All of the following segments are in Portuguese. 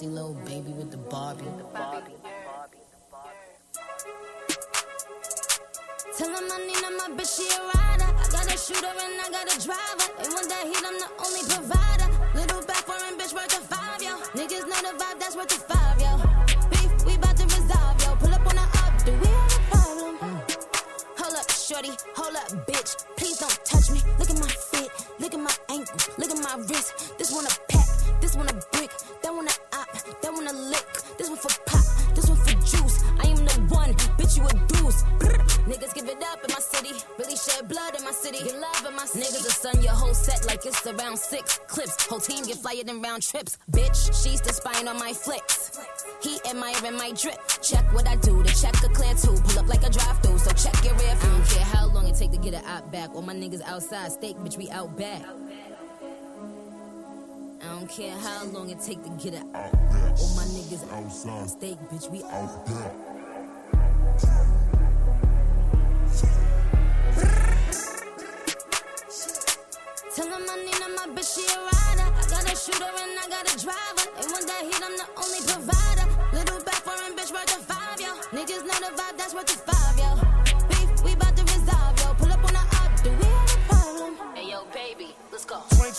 Sassy little baby with the Barbie. Tell him I need my bitch, she a rider. I got a shooter and I got a driver. They want that heat, I'm the only provider. Little back foreign bitch worth a five, yo. Niggas know the vibe, that's worth a five, yo. Beef, we bout to resolve, yo. Pull up on the up, do we have a problem? Hold up, shorty, like it's around six clips. Whole team get flyer than round trips. Bitch, she's the spine on my flicks. He admiring my drip. Check what I do, the check a clear too. Pull up like a drive through, so check your rear view. I don't care how long it take to get it out back. All my niggas outside, steak, bitch, we out back. I don't care how long it take to get it out. back. All my niggas outside, steak, bitch, we out back. Tell him I need my bitch, she a rider. I got a shooter and I got a driver. They want that heat, I'm the only provider. Little back foreign bitch worth a five, yo. Niggas know the vibe, that's worth a five, yo.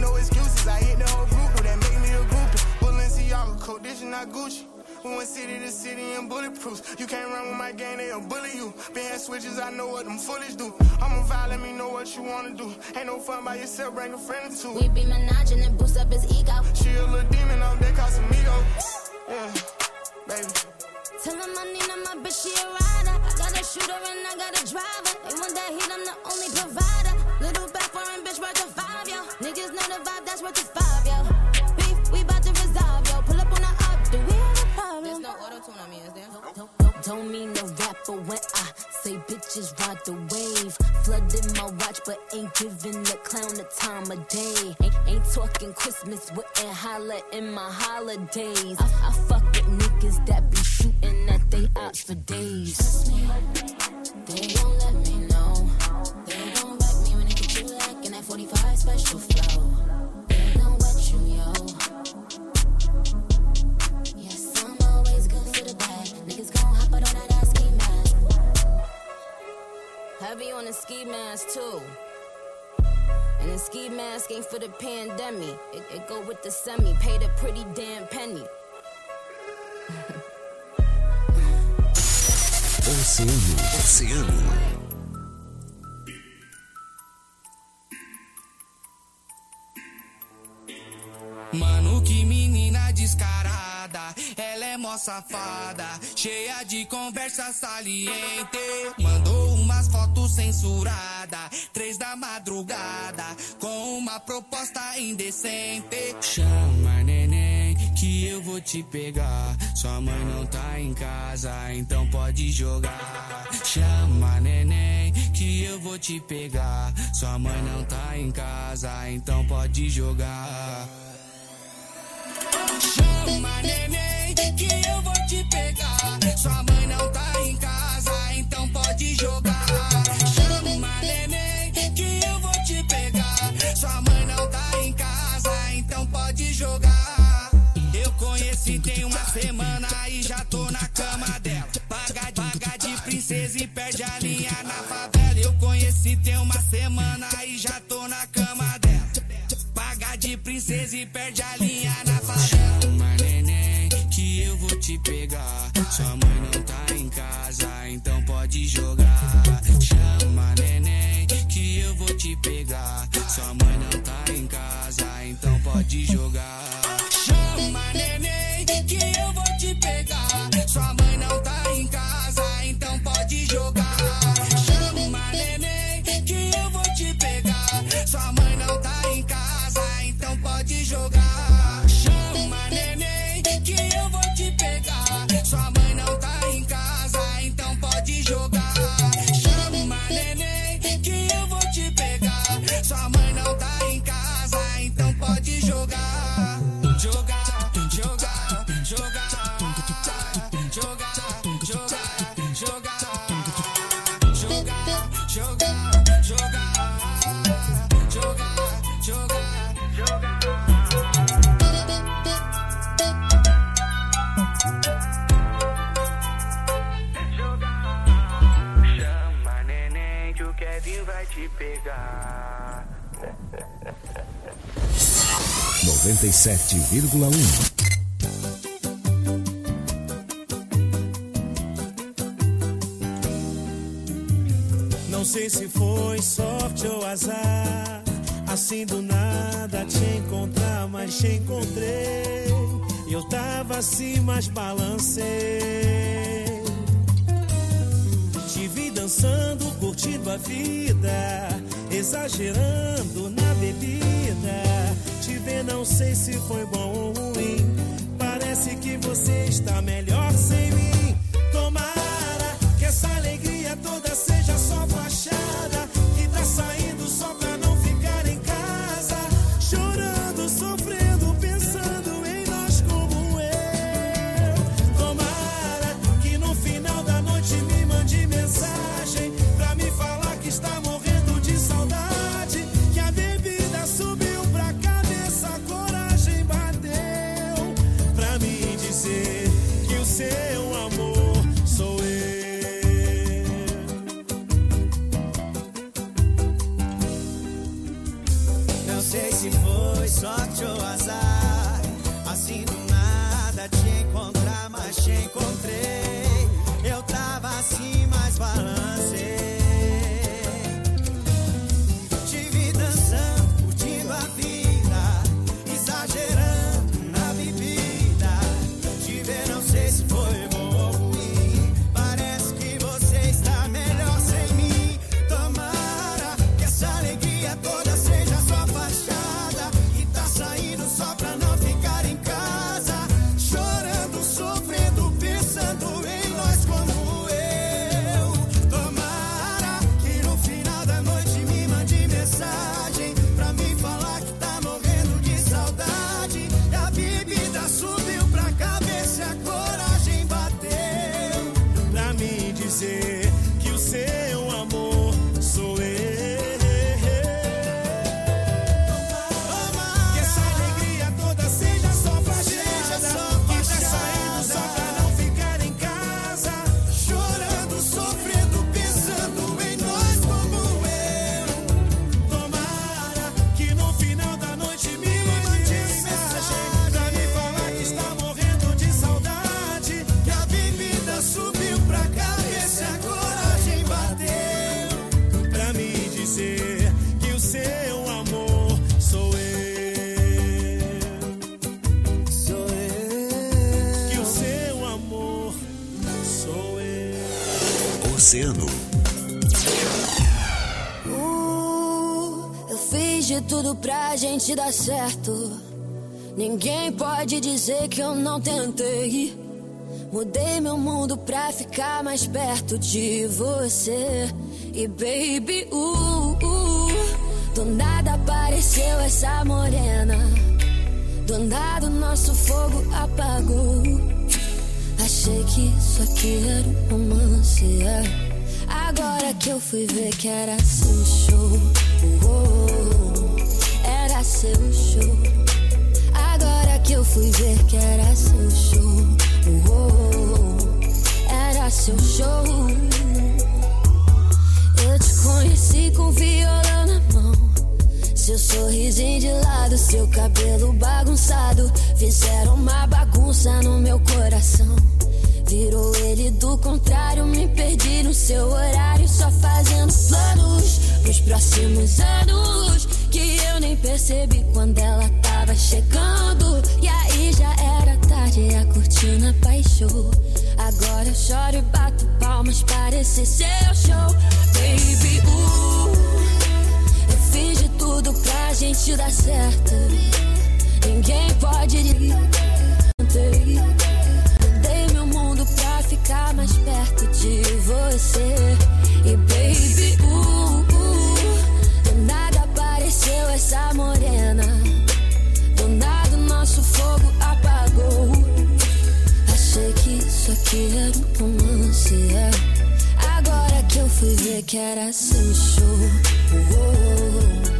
no excuses. I hit the whole group, that make me a groupie. Balenciaga coat, this is not Gucci. We went city to city in bulletproofs. You can't run with my gang, they'll bully you. Been had switches, I know what them foolish do. I'm a vibe, let me know what you wanna do. Ain't no fun by yourself, bring a friend or two. We be menaging and boost up his ego. She a little demon out there, Casamigo. Yeah, baby. Tell him I need my bitch, she a rider. I got a shooter and I got a driver. They want that heat, I'm the only provider. Little back foreign bitch worth a Don't, don't, don't mean no rapper when I say bitches ride the wave. Flooding my watch, but ain't giving the clown the time of day. Ain't, ain't talking Christmas, wouldn't holler in my holidays. I, I fuck with niggas that be shooting at they ops for days. They gon' let me know. They gon' wreck me when they get you like in that 45 special flow. Too. And the ski mask ain't for the pandemic. It, it go with the semi. Paid a pretty damn penny. Oceano. Oceano. Mano, que menina descarada, ela é mó safada, cheia de conversa saliente. Mandou umas fotos censuradas, três da madrugada, com uma proposta indecente. Chama neném, que eu vou te pegar. Sua mãe não tá em casa, então pode jogar. Chama neném, que eu vou te pegar. Sua mãe não tá em casa, então pode jogar. Chama neném que eu vou te pegar. Sua mãe não tá Eu conheci tem uma semana e já tô na cama dela. Paga de princesa e perde a linha na favela. Chama neném que eu vou te pegar. Sua mãe não tá em casa, então pode jogar. Chama neném que eu vou te pegar. Sua mãe não tá em casa, então pode jogar. Chama neném que eu vou te pegar. Sua mãe não tá em casa, então pode jogar. Chama neném que eu vou te pegar. Sua mãe não tá em casa, então pode jogar. Chama neném que eu vou te pegar. Sua mãe não tá em casa, então pode jogar. 97,1 Não sei se foi sorte ou azar. Assim do nada te encontrar, mas te encontrei. Eu tava assim, mas balancei. Te vi dançando, curtindo a vida, exagerando na bebida. Te ver, não sei se foi bom ou ruim. Parece que você está melhor sem mim. Tomara que essa alegria toda seja gente dar certo. Ninguém pode dizer que eu não tentei. Mudei meu mundo pra ficar mais perto de você. E baby, uh, uh, do nada apareceu essa morena. Do nada o nosso fogo apagou. Achei que isso aqui era um romance. é. Agora que eu fui ver que era seu show. oh, era seu show. Agora que eu fui ver que era seu show. oh, era seu show. Eu te conheci com violão na mão. Seu sorrisinho de lado, seu cabelo bagunçado. Fizeram uma bagunça no meu coração. Virou ele do contrário, me perdi no seu horário. Só fazendo planos pros próximos anos. Que eu nem percebi quando ela tava chegando. E aí já era tarde, a cortina baixou. Agora eu choro e bato palmas, parece seu show. Baby, uh. Eu fiz de tudo pra gente dar certo. Ninguém pode dizer. Mudei meu mundo pra ficar mais perto de você. E baby, uh, apareceu essa morena. Do nada nosso fogo apagou. Achei que isso aqui era um romance. é. Agora que eu fui ver que era seu show. oh,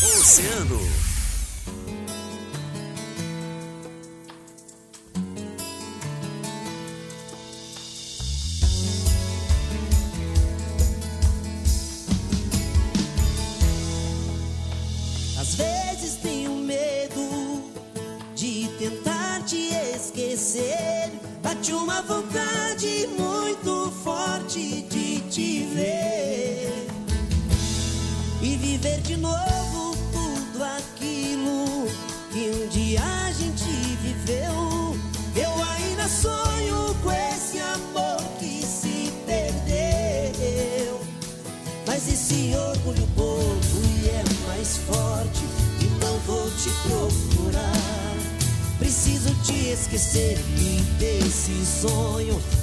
Oceano. esquecer e desse sonho.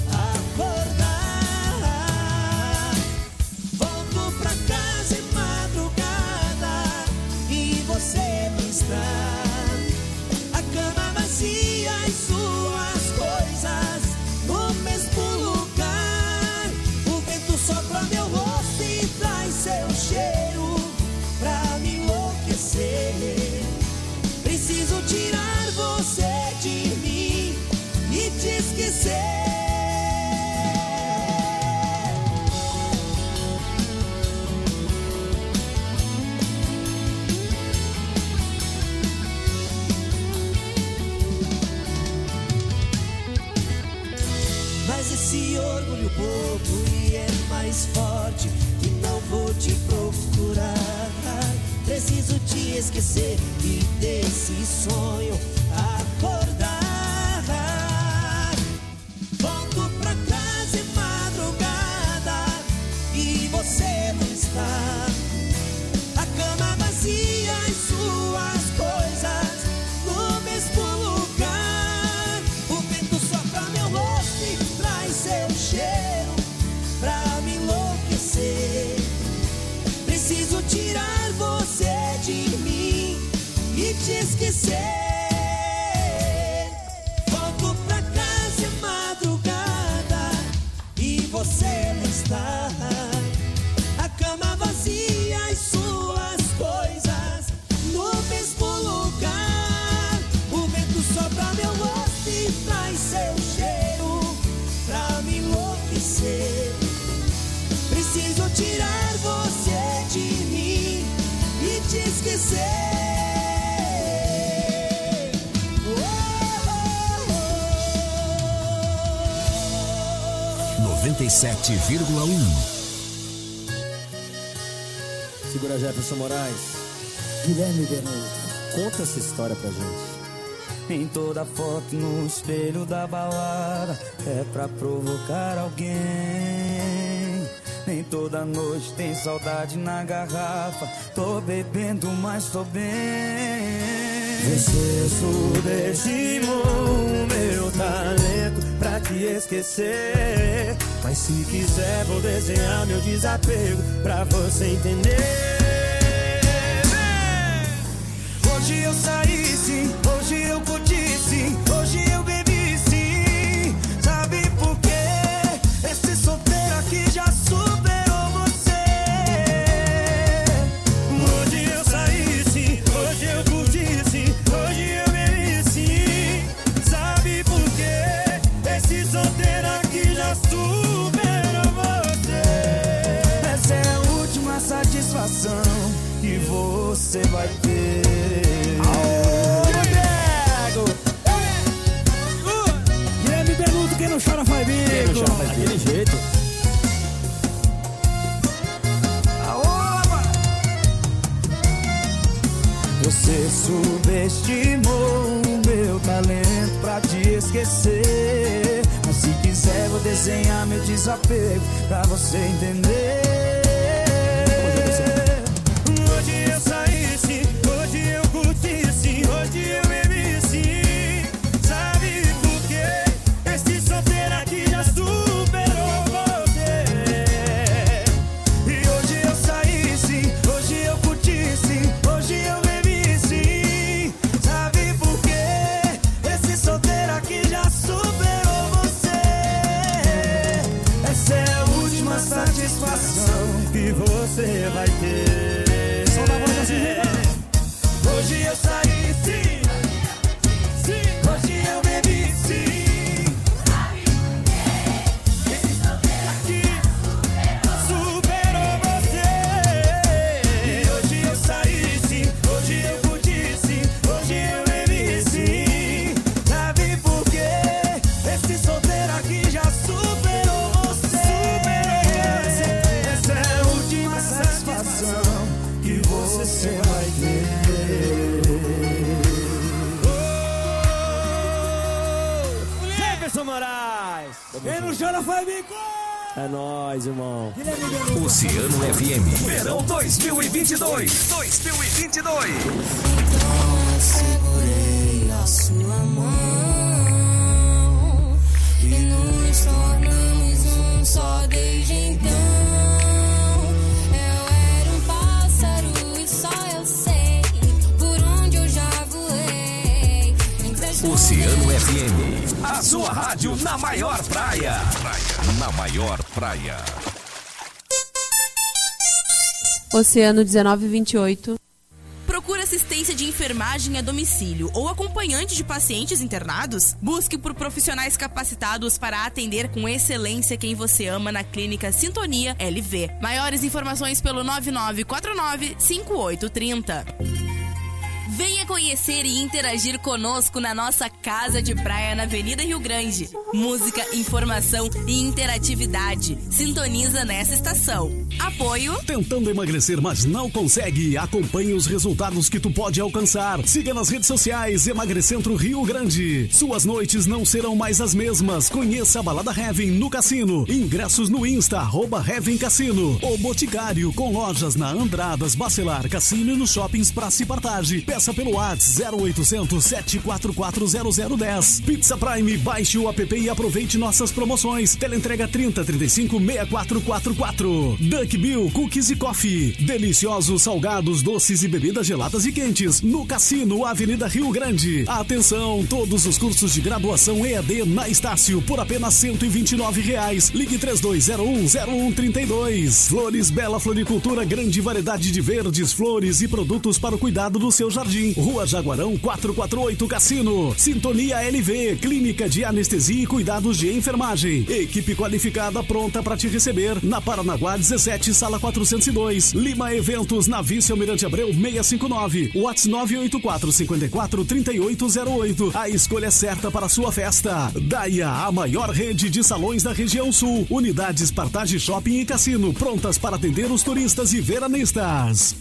e é mais forte. E não vou te procurar. Preciso te esquecer e desse sonho Segura Jefferson Moraes. Guilherme Benuto. Conta essa história pra gente. Em toda foto no espelho da balada é pra provocar alguém. Nem toda noite tem saudade na garrafa. Tô bebendo, mas tô bem. Você é sudestimou te esquecer. Mas se quiser, vou desenhar meu desapego pra você entender. Hoje eu saí sim. Você vai ter. Guilherme Benuto, quem não chora faz bico. Quem não chora faz bico. Daquele jeito. Você subestimou o meu talento pra te esquecer. Mas se quiser, vou desenhar meu desapego pra você entender. FM. A sua rádio na maior praia. Na maior praia. Oceano 1928. Procura assistência de enfermagem a domicílio ou acompanhante de pacientes internados? Busque por profissionais capacitados para atender com excelência quem você ama na Clínica Sintonia LV. Maiores informações pelo 9949 5830. Venha conhecer e interagir conosco na nossa casa de praia na Avenida Rio Grande. Música, informação e interatividade. Sintoniza nessa estação. Apoio. Tentando emagrecer, mas não consegue? Acompanhe os resultados que tu pode alcançar. Siga nas redes sociais Emagrecentro Rio Grande. Suas noites não serão mais as mesmas. Conheça a Balada Heaven no Cassino. Ingressos no Insta, arroba Heaven Cassino. O Boticário, com lojas na Andradas, Bacelar, Cassino e nos shoppings Praça e Partage. Peça pelo WhatsApp 0800 744 0010. Pizza Prime, baixe o app e aproveite nossas promoções. Teleentrega 30 35 6444. Duck Bill Cookies e Coffee. Deliciosos salgados, doces e bebidas geladas e quentes. No Cassino, Avenida Rio Grande. Atenção, todos os cursos de graduação EAD na Estácio por apenas 129 reais. Ligue 32010132. Flores Bela Floricultura, grande variedade de verdes, flores e produtos para o cuidado do seu jardim. Rua Jaguarão 448 Cassino. Sintonia LV, Clínica de Anestesia e Cuidados de Enfermagem. Equipe qualificada pronta para te receber na Paranaguá 17, sala 402. Lima Eventos na Vice Almirante Abreu 659. Whats 984 54 3808. A escolha certa para a sua festa. Daia, a maior rede de salões da região sul. Unidades Partage Shopping e Cassino prontas para atender os turistas e veranistas.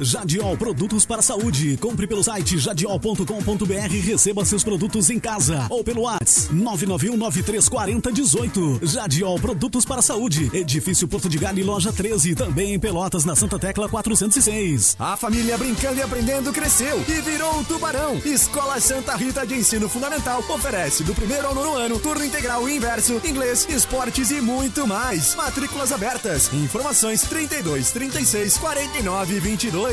Jadiol Produtos para a Saúde. Compre pelo site jadiol.com.br e receba seus produtos em casa ou pelo WhatsApp 991934018. Jadiol Produtos para Saúde. Edifício Porto de Galho, loja 13, também em Pelotas, na Santa Tecla 406. A família brincando e aprendendo cresceu e virou um tubarão. Escola Santa Rita de Ensino Fundamental oferece do primeiro ao nono ano turno integral e inverso, inglês, esportes e muito mais. Matrículas abertas. Informações 32 36 49 22.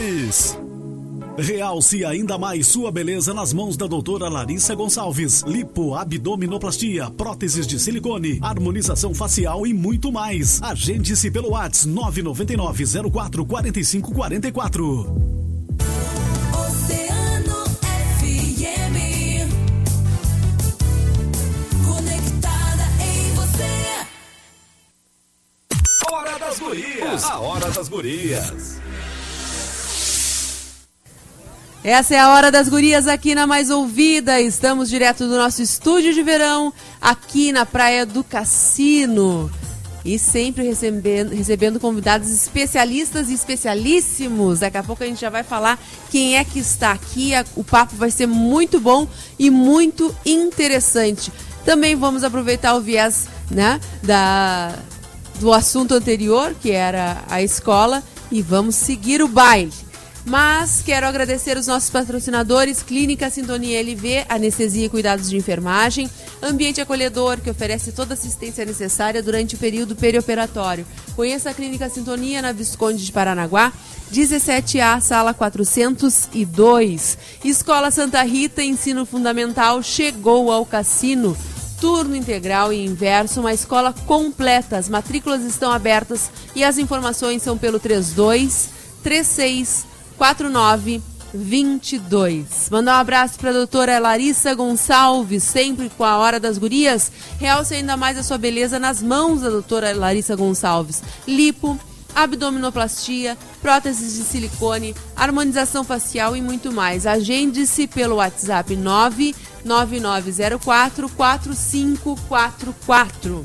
Realce ainda mais sua beleza nas mãos da doutora Larissa Gonçalves. Lipo, abdominoplastia, próteses de silicone, harmonização facial e muito mais. Agende-se pelo WhatsApp 999 04 45 44. Oceano FM. Conectada em você. Hora das Gurias. A Hora das Gurias. Essa é a hora das gurias aqui na Mais Ouvida. Estamos direto do nosso estúdio de verão, aqui na Praia do Cassino. E sempre recebendo, recebendo convidados especialistas e especialíssimos. Daqui a pouco a gente já vai falar quem é que está aqui. O papo vai ser muito bom e muito interessante. Também vamos aproveitar o viés né, da, do assunto anterior, que era a escola, e vamos seguir o baile. Mas quero agradecer os nossos patrocinadores: Clínica Sintonia LV, Anestesia e Cuidados de Enfermagem, Ambiente Acolhedor, que oferece toda a assistência necessária durante o período perioperatório. Conheça a Clínica Sintonia na Visconde de Paranaguá, 17A, sala 402. Escola Santa Rita, Ensino Fundamental, chegou ao cassino. Turno integral e inverso, uma escola completa. As matrículas estão abertas e as informações são pelo 32 36 4922. Mandar um abraço para a doutora Larissa Gonçalves, sempre com a Hora das Gurias. Realce ainda mais a sua beleza nas mãos da doutora Larissa Gonçalves. Lipo, abdominoplastia, próteses de silicone, harmonização facial e muito mais. Agende-se pelo WhatsApp 99904 4544.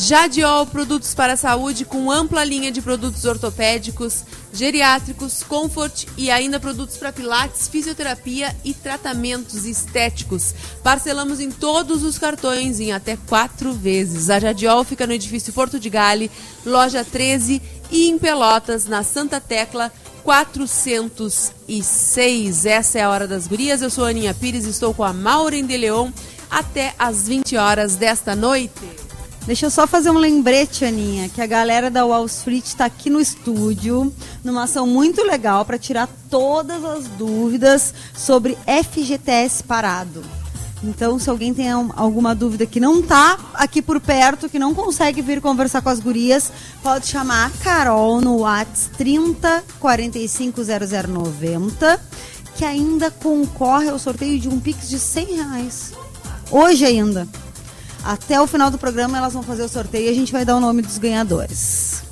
Jadiol Produtos para a Saúde com ampla linha de produtos ortopédicos, geriátricos, comfort e ainda produtos para pilates, fisioterapia e tratamentos estéticos. Parcelamos em todos os cartões em até quatro vezes. A Jadiol fica no edifício Porto de Gale, loja 13 e em Pelotas, na Santa Tecla 406. Essa é a Hora das Gurias. Eu sou a Aninha Pires estou com a Maureen de Leon até às 20 horas desta noite. Deixa eu só fazer um lembrete, Aninha, que a galera da Wall Street está aqui no estúdio, numa ação muito legal para tirar todas as dúvidas sobre FGTS parado. Então, se alguém tem alguma dúvida que não está aqui por perto, que não consegue vir conversar com as gurias, pode chamar a Carol no WhatsApp 30 45 0090, que ainda concorre ao sorteio de um Pix de 100 reais. Hoje ainda. Até o final do programa elas vão fazer o sorteio e a gente vai dar o nome dos ganhadores.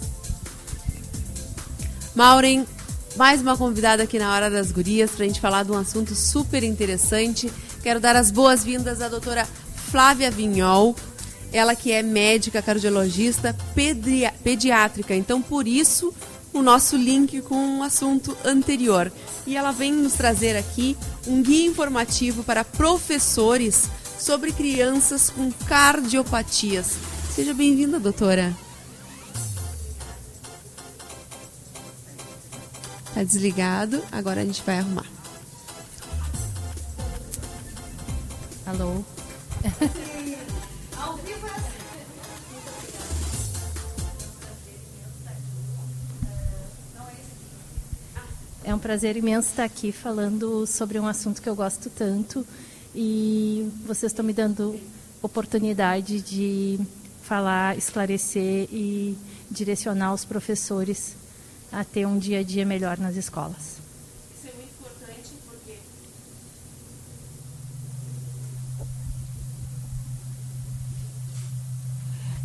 Maureen, mais uma convidada aqui na Hora das Gurias para a gente falar de um assunto super interessante. Quero dar as boas-vindas à doutora Flávia Vignol, ela que é médica cardiologista pediátrica. Então, por isso, o nosso link com o assunto anterior. E ela vem nos trazer aqui um guia informativo para professores sobre crianças com cardiopatias. Seja bem-vinda, doutora. Tá desligado, agora a gente vai arrumar. Alô? É um prazer imenso estar aqui falando sobre um assunto que eu gosto tanto, e vocês estão me dando oportunidade de falar, esclarecer e direcionar os professores a ter um dia a dia melhor nas escolas. Isso é muito importante porque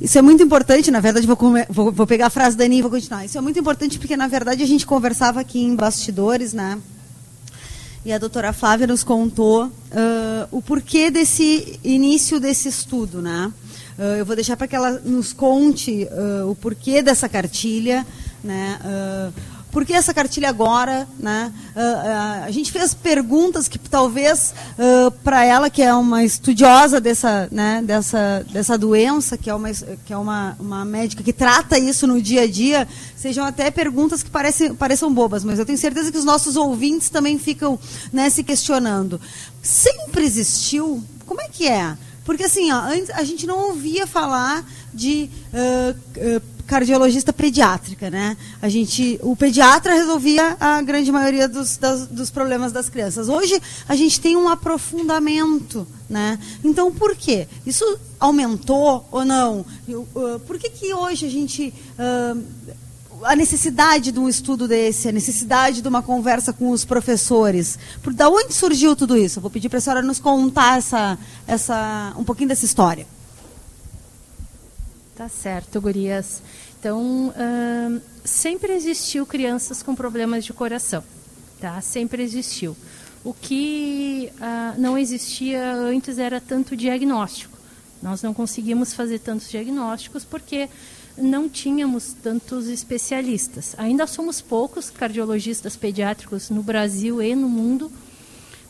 Isso é muito importante, na verdade, vou, vou, vou pegar a frase da Aninha e vou continuar. Isso é muito importante porque, na verdade, a gente conversava aqui em bastidores, né? E a doutora Flávia nos contou uh, o porquê desse início desse estudo, né? Uh, eu vou deixar para que ela nos conte uh, o porquê dessa cartilha, né? Por que essa cartilha agora? Né? Uh, uh, a gente fez perguntas que talvez uh, para ela, que é uma estudiosa dessa, né, dessa, dessa doença, que é, uma, que é uma, uma médica que trata isso no dia a dia, sejam até perguntas que parecem, pareçam bobas, mas eu tenho certeza que os nossos ouvintes também ficam né, se questionando. Sempre existiu? Como é que é? Porque assim, ó, antes a gente não ouvia falar de uh, uh, cardiologista pediátrica, né? A gente, o pediatra resolvia a grande maioria dos, das, dos problemas das crianças. Hoje a gente tem um aprofundamento, né? Então por quê? Isso aumentou ou não? Uh, por que que hoje a gente uh, a necessidade de um estudo desse, a necessidade de uma conversa com os professores. Por da onde surgiu tudo isso? Eu vou pedir para a senhora nos contar essa, essa, um pouquinho dessa história. Tá certo, gurias. Então, sempre existiu crianças com problemas de coração. tá? Sempre existiu. O que ah, não existia antes era tanto diagnóstico. Nós não conseguimos fazer tantos diagnósticos porque não tínhamos tantos especialistas. Ainda somos poucos cardiologistas pediátricos no Brasil e no mundo,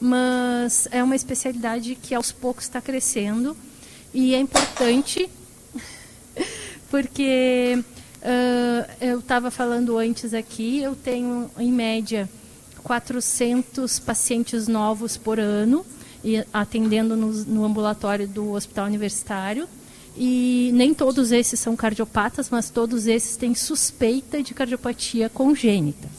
mas é uma especialidade que aos poucos está crescendo e é importante porque uh, eu estava falando antes aqui, eu tenho em média 400 pacientes novos por ano e atendendo no, no ambulatório do Hospital Universitário e nem todos esses são cardiopatas, mas todos esses têm suspeita de cardiopatia congênita,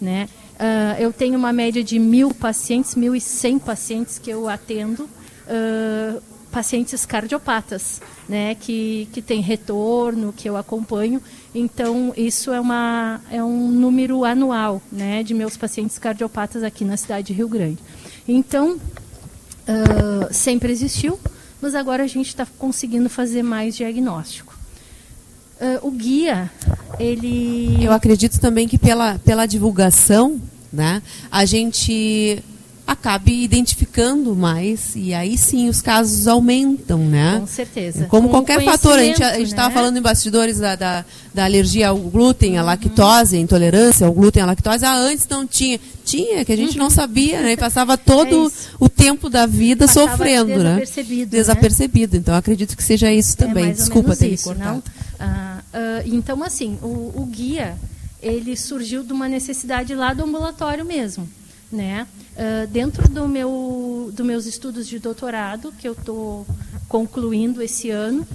né? Uh, eu tenho uma média de mil pacientes, mil e cem pacientes que eu atendo, uh, pacientes cardiopatas, né, que, que tem retorno, que eu acompanho. Então, isso é, uma, é um número anual né, de meus pacientes cardiopatas aqui na cidade de Rio Grande. Então, uh, sempre existiu, mas agora a gente está conseguindo fazer mais diagnóstico. Uh, o guia, ele. Eu acredito também que pela, pela divulgação, né, a gente acabe identificando mais e aí sim os casos aumentam, né? Com certeza. Como Com qualquer fator, a gente estava né? falando em bastidores da, da, da alergia ao glúten, à lactose, a intolerância ao glúten, à lactose. Ah, antes não tinha. Tinha, que a gente não sabia, né? E passava todo o tempo da vida Passava sofrendo, né? desapercebido, né? Desapercebido. Então, acredito que seja isso também. É mais ou Desculpa ter isso, cortado. Ah, ah, então, assim, o, o guia, ele surgiu de uma necessidade lá do ambulatório mesmo, né? Ah, dentro do meu, dos meus estudos de doutorado, que eu estou concluindo esse ano,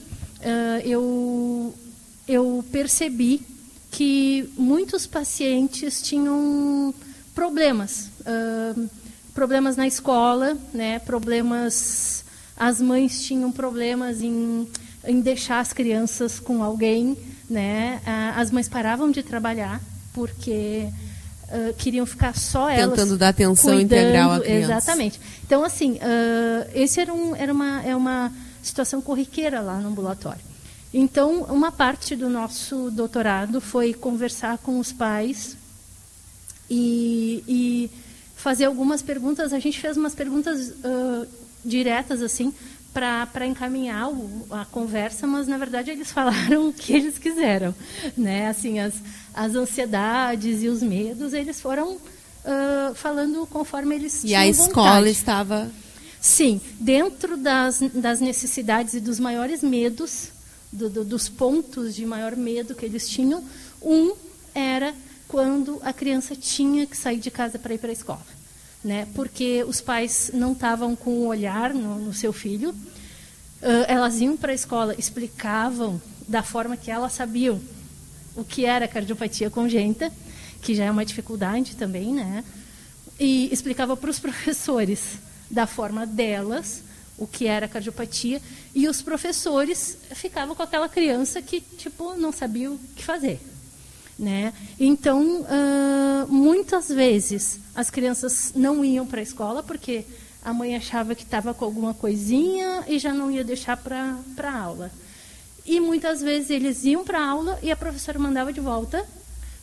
ah, eu, eu percebi que muitos pacientes tinham problemas, ah, problemas na escola, né? Problemas, as mães tinham problemas em, em deixar as crianças com alguém, né? As mães paravam de trabalhar porque ah, queriam ficar só elas Tentando dar atenção cuidando, integral à criança. Exatamente. Então, assim, ah, esse era, um, era uma, é uma situação corriqueira lá no ambulatório. Então, uma parte do nosso doutorado foi conversar com os pais e, e fazer algumas perguntas. A gente fez umas perguntas ah, diretas, assim, para encaminhar o- a conversa, mas, na verdade, eles falaram o que eles quiseram. Né? Assim, as, as ansiedades e os medos, eles foram ah, falando conforme eles E tinham a escola vontade. estava. Sim, dentro das, das necessidades e dos maiores medos, do- do- dos pontos de maior medo que eles tinham, um era quando a criança tinha que sair de casa para ir para a escola. Né? Porque os pais não estavam com o olhar no, no seu filho, Ah, elas iam para a escola, explicavam da forma que elas sabiam o que era cardiopatia congênita, que já é uma dificuldade também, né? E explicava para os professores da forma delas o que era cardiopatia e os professores ficavam com aquela criança que tipo não sabia o que fazer, né? Então ah, muitas vezes as crianças não iam para a escola porque a mãe achava que estava com alguma coisinha e já não ia deixar para para aula. E muitas vezes eles iam para a aula e a professora mandava de volta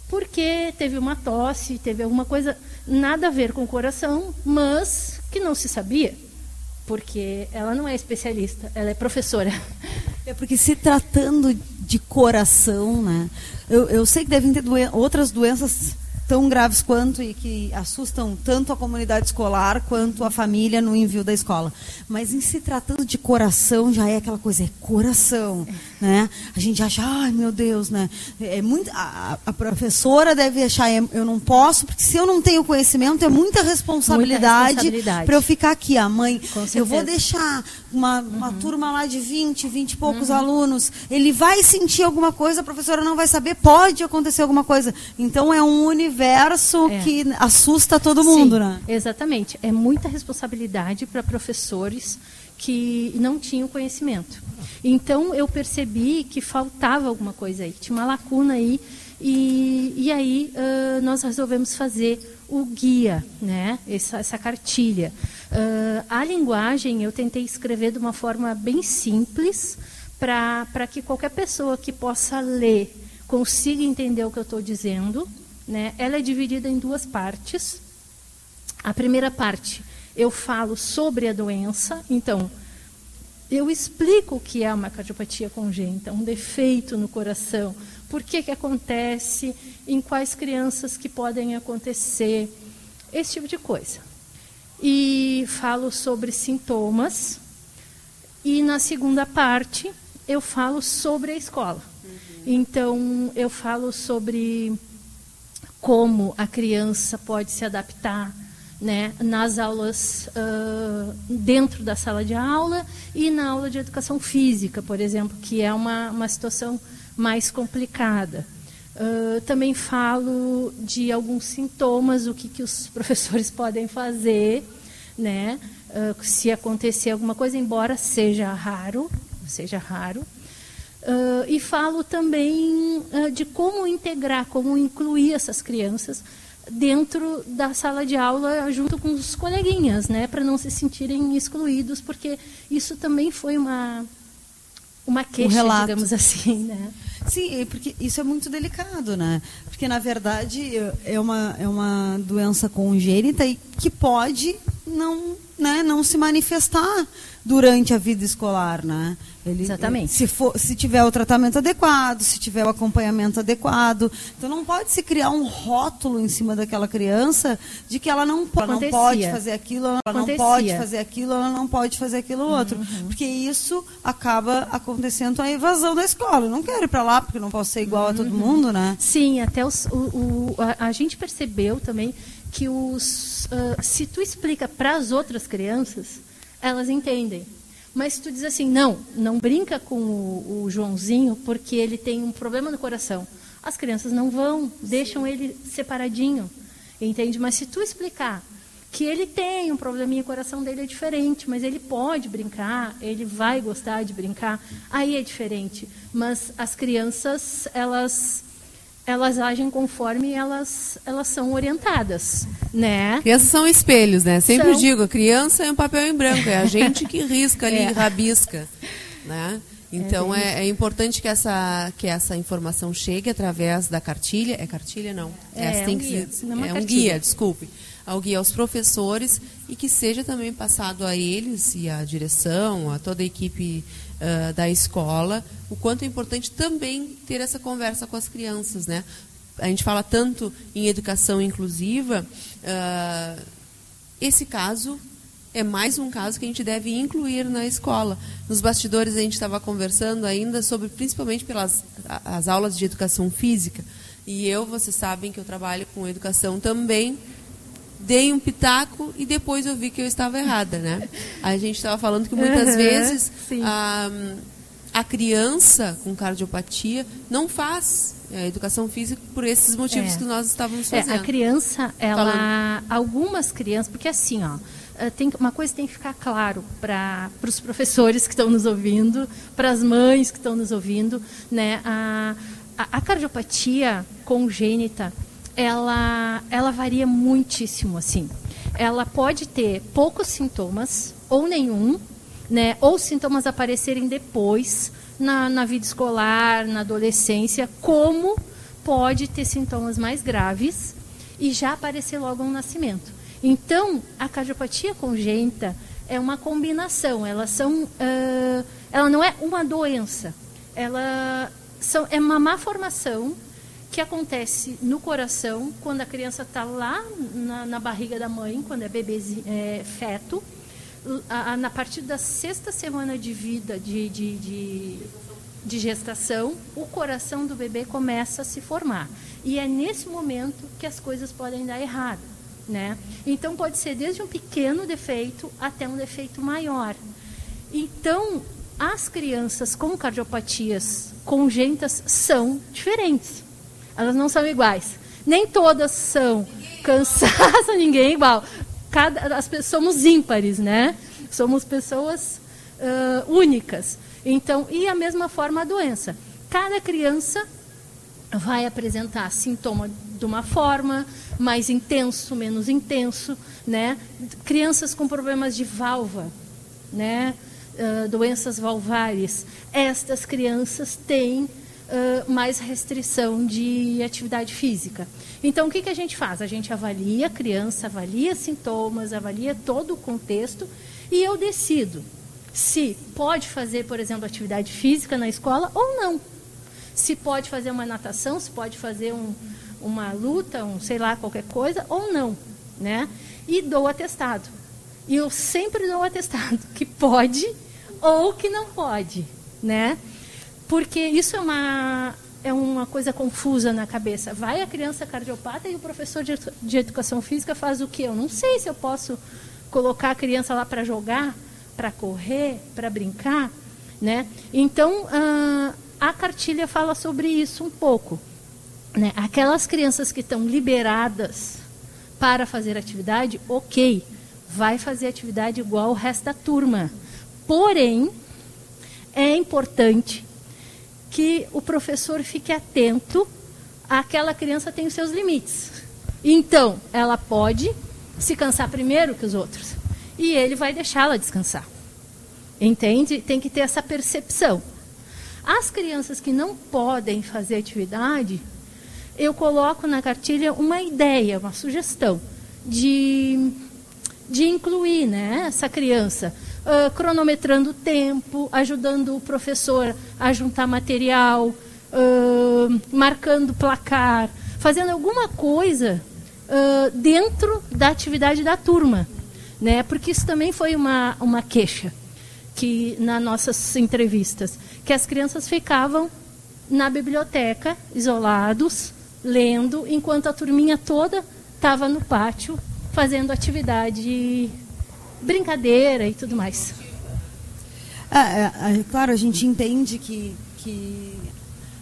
porque teve uma tosse, teve alguma coisa nada a ver com o coração, mas que não se sabia, porque ela não é especialista, ela é professora. É porque se tratando de coração, né? Eu, eu sei que devem ter doen- outras doenças tão graves quanto e que assustam tanto a comunidade escolar quanto a família no envio da escola. Mas em se tratando de coração, já é aquela coisa, é coração, né? A gente acha, ai meu Deus, né? É muito, a, a professora deve achar, "É, eu não posso, porque se eu não tenho conhecimento, é muita responsabilidade, para eu ficar aqui. A mãe, eu vou deixar uma, uma turma lá de 20, 20 e poucos Uhum. alunos, ele vai sentir alguma coisa, a professora não vai saber, pode acontecer alguma coisa. Então é um universo É. que assusta todo mundo, Sim, né? Exatamente. É muita responsabilidade para professores que não tinham conhecimento. Então eu percebi que faltava alguma coisa aí, tinha uma lacuna aí, e, e aí ãh, nós resolvemos fazer o guia, né? essa, essa cartilha. Ãh, a linguagem eu tentei escrever de uma forma bem simples para que qualquer pessoa que possa ler consiga entender o que eu estou dizendo. Né? Ela é dividida em duas partes. A primeira parte, eu falo sobre a doença, então, eu explico o que é uma cardiopatia congênita, um defeito no coração, por que, que acontece, em quais crianças que podem acontecer, esse tipo de coisa. E falo sobre sintomas, e na segunda parte eu falo sobre a escola. Então, eu falo sobre como a criança pode se adaptar né, nas aulas uh, dentro da sala de aula e na aula de educação física, por exemplo, que é uma, uma situação mais complicada. Uh, também falo de alguns sintomas, o que, que os professores podem fazer, né, uh, se acontecer alguma coisa, embora seja raro, seja raro. Uh, e falo também uh, de como integrar, como incluir essas crianças dentro da sala de aula junto com os coleguinhas, né, para não se sentirem excluídos, porque isso também foi uma uma queixa, um digamos assim, né? Sim, porque isso é muito delicado, né? Porque na verdade é uma é uma doença congênita e que pode não, né, não se manifestar durante a vida escolar, né? Ele, Exatamente. Se, for, se tiver o tratamento adequado, se tiver o acompanhamento adequado. Então não pode se criar um rótulo em cima daquela criança de que ela não, ela não pode fazer aquilo, ela Acontecia. não pode fazer aquilo, ela não pode fazer aquilo outro. Uhum. Porque isso acaba acontecendo a evasão da escola. Eu não quero ir para lá porque não posso ser igual uhum. a todo uhum. mundo, né? Sim, até os, o, o a, a gente percebeu também que os, uh, se tu explica para as outras crianças, elas entendem. Mas se tu diz assim, não, não brinca com o, o, Joãozinho porque ele tem um problema no coração. As crianças não vão, deixam ele separadinho, entende? Mas se tu explicar que ele tem um probleminha, o coração dele é diferente, mas ele pode brincar, ele vai gostar de brincar, aí é diferente. Mas as crianças, elas elas agem conforme elas, elas são orientadas, né? Crianças são espelhos, né? Sempre são... digo, a criança é um papel em branco, é a gente que risca ali, é. rabisca, né? Então é, é, é, importante que essa, que essa informação chegue através da cartilha. É cartilha não? É, é um, guia, é um guia, desculpe. Ao guia aos professores e que seja também passado a eles e à direção, a toda a equipe uh, da escola, o quanto é importante também ter essa conversa com as crianças, né? A gente fala tanto em educação inclusiva, uh, esse caso é mais um caso que a gente deve incluir na escola. Nos bastidores a gente estava conversando ainda sobre, principalmente pelas as aulas de educação física. E eu, vocês sabem que eu trabalho com educação também dei um pitaco e depois eu vi que eu estava errada, né? A gente estava falando que muitas uhum, vezes a, a, criança com cardiopatia não faz a educação física por esses motivos é. que nós estávamos fazendo. É, a criança, ela, falando. algumas crianças, porque assim, ó, eh, tem, uma coisa tem que ficar claro para os professores que estão nos ouvindo, para as mães que estão nos ouvindo, né? A, a, a cardiopatia congênita, ela, ela varia muitíssimo, assim. Ela pode ter poucos sintomas ou nenhum, né? Ou sintomas aparecerem depois na, na vida escolar, na adolescência, como pode ter sintomas mais graves e já aparecer logo no nascimento. Então, a cardiopatia congênita é uma combinação. Elas são, uh, ela não é uma doença. Ela são, é uma má formação que acontece no coração quando a criança está lá na, na, barriga da mãe, quando é bebê é, feto, a, a, na partir da sexta semana de vida de, de, de, de gestação, o coração do bebê começa a se formar. E é nesse momento que as coisas podem dar errado. Né? Então pode ser desde um pequeno defeito até um defeito maior. Então, as crianças com cardiopatias congênitas são diferentes. Elas não são iguais. Nem todas são. Cansaço, ninguém é igual. Cada, as, somos ímpares, né? Somos pessoas uh, únicas. Então, e a mesma forma a doença. Cada criança vai apresentar sintoma de uma forma, mais intenso, menos intenso, né? Crianças com problemas de válvula, né? Uh, doenças valvares. Estas crianças têm uh, mais restrição de atividade física. Então, o que, que a gente faz? A gente avalia a criança, avalia sintomas, avalia todo o contexto e eu decido se pode fazer, por exemplo, atividade física na escola ou não. Se pode fazer uma natação, se pode fazer um, uma luta, um sei lá, qualquer coisa, ou não. Né? E dou atestado. E eu sempre dou atestado que pode ou que não pode. Né? Porque isso é uma, é uma coisa confusa na cabeça. Vai a criança cardiopata e o professor de, de educação física faz o quê? Eu não sei se eu posso colocar a criança lá para jogar para correr, para brincar, né? Então, ah, a cartilha fala sobre isso um pouco. Né? Aquelas crianças que estão liberadas para fazer atividade, ok, vai fazer atividade igual o resto da turma. Porém, é importante que o professor fique atento àquela criança tem os seus limites. Então, ela pode se cansar primeiro que os outros e ele vai deixá-la descansar. Entende? Tem que ter essa percepção. As crianças que não podem fazer atividade, eu coloco na cartilha uma ideia, uma sugestão de, de incluir né, essa criança, uh, cronometrando o tempo, ajudando o professor a juntar material, uh, marcando placar, fazendo alguma coisa uh, dentro da atividade da turma né? Porque isso também foi uma, uma queixa que nas nossas entrevistas, que as crianças ficavam na biblioteca, isolados, lendo, enquanto a turminha toda estava no pátio fazendo atividade, brincadeira e tudo mais. É, é, é, claro, a gente entende que, que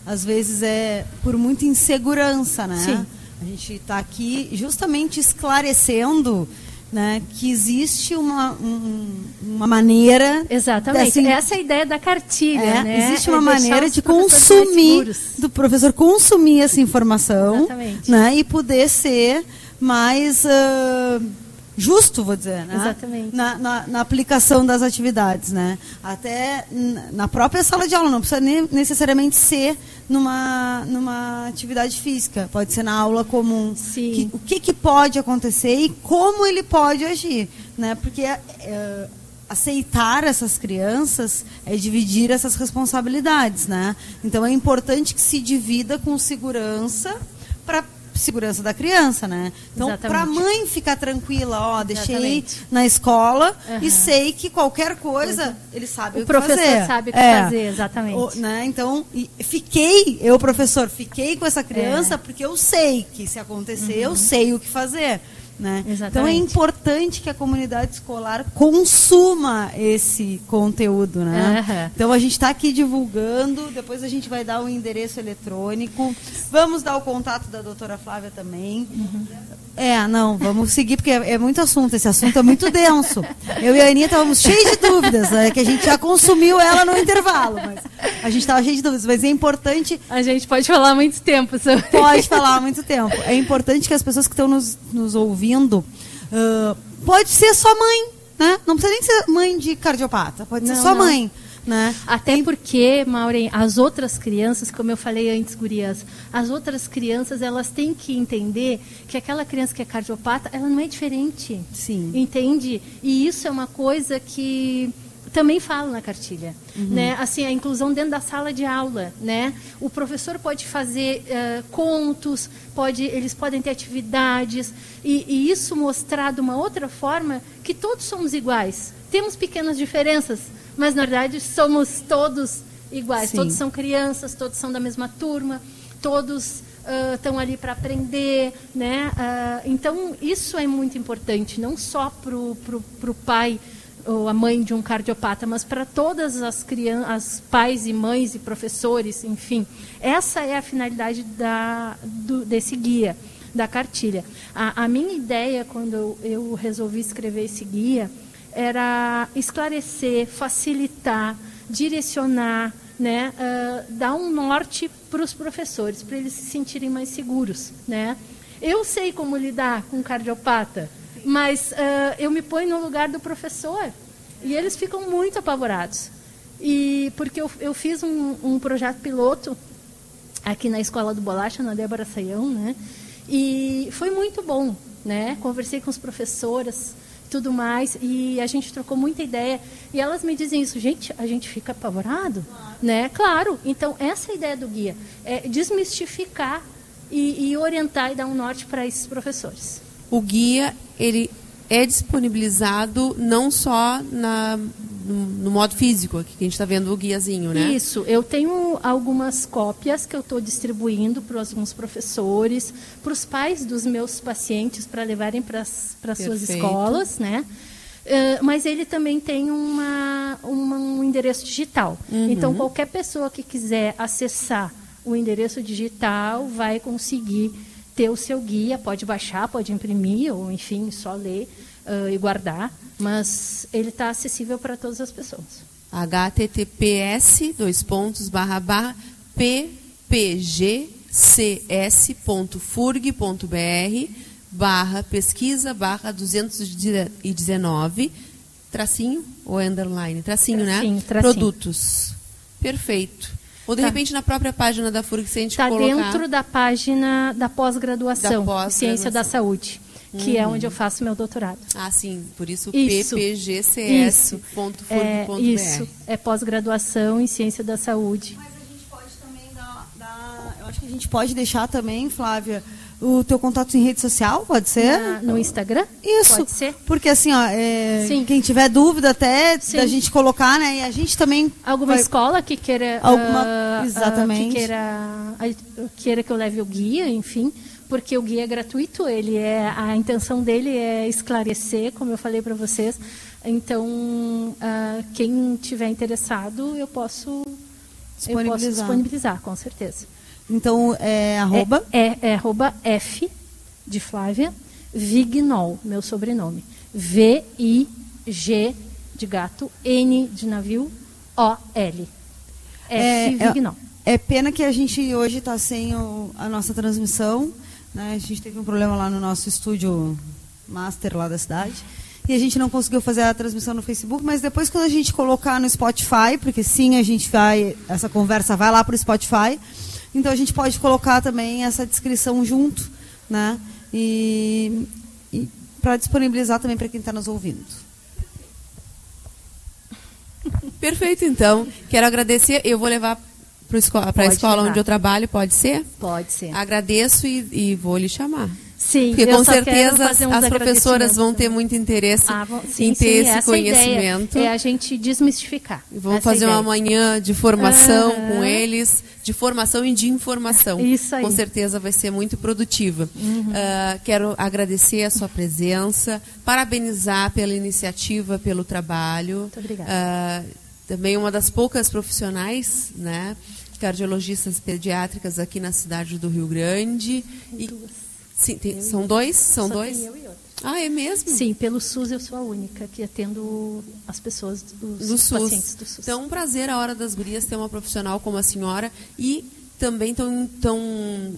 às vezes é por muita insegurança, né? Sim. A gente está aqui justamente esclarecendo né, que existe uma, um, uma maneira. Exatamente. Essa é a ideia da cartilha. É, né? Existe é uma maneira de consumir, do professor consumir essa informação Exatamente. né, e poder ser mais. Uh, justo, vou dizer, né? Exatamente. Na, na, na, aplicação das atividades, né? Até na própria sala de aula, não precisa nem necessariamente ser numa, numa atividade física, pode ser na aula comum. Sim. Que, o que, que pode acontecer e como ele pode agir, né? Porque é, aceitar essas crianças é dividir essas responsabilidades, né? Então é importante que se divida com segurança para segurança da criança, né? Então, para a mãe ficar tranquila, ó, deixei Exatamente. na escola Uhum. e sei que qualquer coisa ele sabe o, O que professor fazer. sabe o que É. fazer, exatamente. O- né? Então, fiquei, eu professor, fiquei com essa criança É. porque eu sei que se acontecer, eu Uhum. sei o que fazer. Né? Então é importante que a comunidade escolar consuma esse conteúdo, né? Aham. Então a gente está aqui divulgando, depois a gente vai dar o endereço eletrônico. Vamos dar o contato da doutora Flávia também. É, não, vamos seguir, porque é, é muito assunto, esse assunto é muito denso. Eu e a Aninha estávamos cheios de dúvidas, né, que a gente já consumiu ela no intervalo, mas a gente estava cheio de dúvidas, mas é importante... A gente pode falar há muito tempo sobre Pode falar há muito tempo. É importante que as pessoas que estão nos, nos ouvindo, ah, pode ser sua mãe, né? Não precisa nem ser mãe de cardiopata, pode ser Não, sua não. mãe. Né? Até porque, Maureen, as outras crianças, como eu falei antes, gurias, as outras crianças, elas têm que entender que aquela criança que é cardiopata, ela não é diferente. Sim. Entende? E isso é uma coisa que também falo na cartilha, Uhum. né? Assim, a inclusão dentro da sala de aula, né? O professor pode fazer eh, contos, pode, eles podem ter atividades e, e isso mostrar de uma outra forma que todos somos iguais. Temos pequenas diferenças, mas na verdade somos todos iguais. Sim. Todos são crianças, todos são da mesma turma, todos estão ali para aprender, né? Ah, então isso é muito importante, não só para o pai ou a mãe de um cardiopata, mas para todas as crianças, pais e mães e professores, enfim. Essa é a finalidade da, do- desse guia, da cartilha. A, a minha ideia, quando eu, eu resolvi escrever esse guia, era esclarecer, facilitar, direcionar, né, ah, dar um norte para os professores, para eles se sentirem mais seguros. Né? Eu sei como lidar com um cardiopata, mas ah, eu me ponho no lugar do professor e eles ficam muito apavorados. E porque eu, eu fiz um, um projeto piloto aqui na Escola do Bolacha, na Débora Saião, né? E foi muito bom, né? Conversei com as professoras, tudo mais, e a gente trocou muita ideia. E elas me dizem isso, gente, a gente fica apavorado, né? Claro. Então essa é a ideia do guia, é desmistificar e, e orientar e dar um norte para esses professores. O guia, ele é disponibilizado não só na, no, no modo físico, aqui que a gente está vendo o guiazinho, né? Isso, eu tenho algumas cópias que eu estou distribuindo para alguns professores, para os pais dos meus pacientes para levarem para as suas escolas, né? Uh, mas ele também tem uma, uma- um endereço digital. Uhum. Então, qualquer pessoa que quiser acessar o endereço digital vai conseguir ter o seu guia, pode baixar, pode imprimir, ou enfim, só ler uh, e guardar. Mas ele está acessível para todas as pessoas. https dois pontos barra barra ppgcs.furg.br barra pesquisa barra 219 tracinho ou underline tracinho, Tracinho, né tracinho. produtos perfeito ou de Tá. repente na própria página da Furg se a gente Está colocar dentro da página da Da pós-graduação, pós-graduação. Ciência da Saúde, que é Uhum. onde eu faço meu doutorado. ah sim por isso, Isso. ppgcs.furg.br É, isso, é pós-graduação em Ciência da Saúde. Eu acho que a gente pode deixar também, Flávia, o teu contato em rede social, pode ser? Na- no Instagram? Isso. Pode ser. Porque assim, ó, é, Sim. quem tiver dúvida até Sim. da gente colocar, né? E a gente também Alguma vai- escola que queira Alguma- ah, exatamente. que queira queira que eu leve o guia, enfim, porque o guia é gratuito, ele é a intenção dele é esclarecer, como eu falei para vocês. Então, ah, quem tiver interessado, eu posso eu posso disponibilizar, com certeza. Então, é arroba. É, é, é arroba F de Flávia Vignol, meu sobrenome. V-I-G de gato, N de navio, O-L. F Vignol. É, é pena que a gente hoje está sem o- a nossa transmissão. Né? A gente teve um problema lá no nosso estúdio master lá da cidade. E a gente não conseguiu fazer a transmissão no Facebook, mas depois quando a gente colocar no Spotify, porque sim, a gente vai, essa conversa vai lá para o Spotify, então a gente pode colocar também essa descrição junto, né? E, e para disponibilizar também para quem está nos ouvindo. Perfeito, então. Quero agradecer. Eu vou levar para a escola, escola onde eu trabalho, pode ser? Pode ser. Agradeço e, e vou lhe chamar. Sim, Porque eu com só quero certeza as professoras vão ter muito interesse Ah, vão- sim, em ter sim, esse é ideia, conhecimento. É a gente desmistificar. Vamos é a fazer uma ideia. manhã de formação Aham. com eles, de formação e de informação. Isso aí. Com certeza vai ser muito produtiva. Uhum. Ah, quero agradecer a sua presença, parabenizar pela iniciativa, pelo trabalho. Muito obrigada. Ah, também uma das poucas profissionais, né, cardiologistas pediátricas aqui na cidade do Rio Grande. E, sim, tem- são dois? São dois? eu e outra. Ah, é mesmo? Sim, pelo SUS eu sou a única que atendo as pessoas, os do SUS. pacientes do SUS. Então, um prazer a hora das gurias ter uma profissional como a senhora e também tão, tão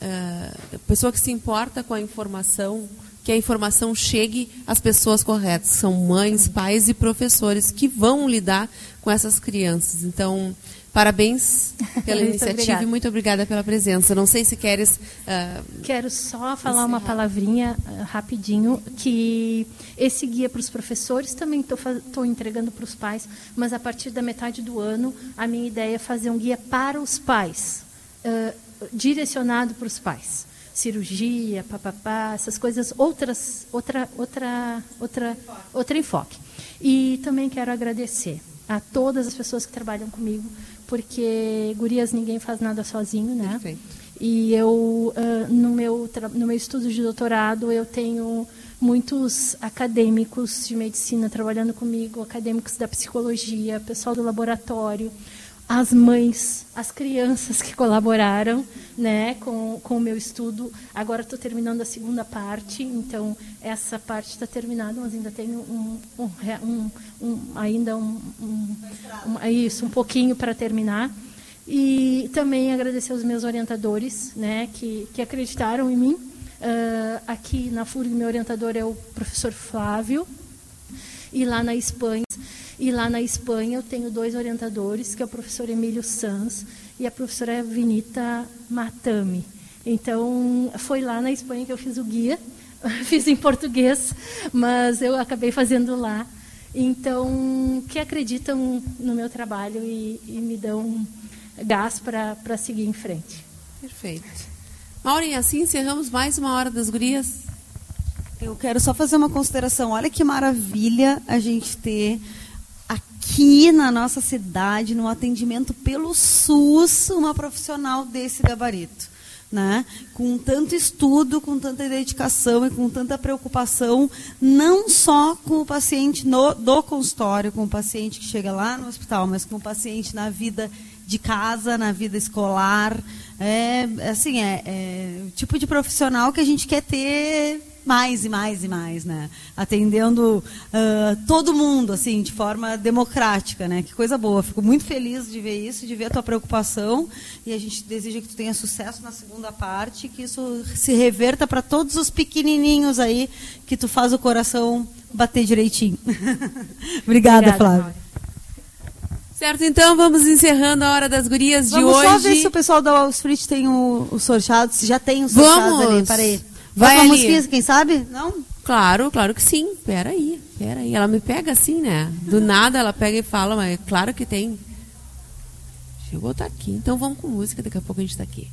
eh, pessoa que se importa com a informação, que a informação chegue às pessoas corretas. São mães, pais e professores que vão lidar com essas crianças. Então, parabéns pela Muito iniciativa obrigada. e muito obrigada pela presença. Não sei se queres eh, Quero só falar uma palavrinha ah, rapidinho, que esse guia para os professores também estou entregando para os pais, mas a partir da metade do ano, a minha ideia é fazer um guia para os pais, ah, direcionado para os pais. Cirurgia, papapá, essas coisas, outras, outra, outra, outra, outro enfoque. E também quero agradecer a todas as pessoas que trabalham comigo, porque gurias ninguém faz nada sozinho, né? E eu, ah, no, meu, no meu estudo de doutorado, eu tenho muitos acadêmicos de medicina trabalhando comigo, acadêmicos da psicologia, pessoal do laboratório, as mães, as crianças que colaboraram né, com, com o meu estudo. Agora estou terminando a segunda parte, então essa parte está terminada, mas ainda tenho um, um, um- um- ainda um, é isso, um pouquinho para terminar. E também agradecer aos meus orientadores, né, que, que acreditaram em mim. Ah, aqui na FURG, meu orientador é o professor Flávio, e lá na Espanha. E lá na Espanha eu tenho dois orientadores, que é o professor Emílio Sanz e a professora Vinita Matami. Então, foi lá na Espanha que eu fiz o guia. fiz em português, mas eu acabei fazendo lá. Então, que acreditam no meu trabalho e, e me dão gás para seguir em frente. Perfeito. Maureen, assim encerramos mais uma hora das gurias. Eu quero só fazer uma consideração. Olha que maravilha a gente ter aqui na nossa cidade, no atendimento pelo SUS, uma profissional desse gabarito. Né? com tanto estudo, com tanta dedicação e com tanta preocupação, não só com o paciente no, do consultório, com o paciente que chega lá no hospital, mas com o paciente na vida de casa, na vida escolar. É, assim, é, é o tipo de profissional que a gente quer ter mais e mais e mais, né? Atendendo uh, todo mundo, assim, de forma democrática, né? Que coisa boa. Fico muito feliz de ver isso, de ver a tua preocupação e a gente deseja que tu tenha sucesso na segunda parte, que isso se reverta para todos os pequenininhos aí, que tu faz o coração bater direitinho. Obrigada, Obrigada, Flávia. Certo, então vamos encerrando a Hora das Gurias vamos de hoje. Vamos só ver se o pessoal da Wall Street tem o, o sorteado, se já tem o sorteado ali. Peraí. Vai ali. Música, quem sabe? Não? Claro, claro que sim. Pera aí, pera aí. Ela me pega assim, né? Do nada ela pega e fala, mas é claro que tem. Chegou, tá aqui. Então vamos com música, daqui a pouco a gente tá aqui.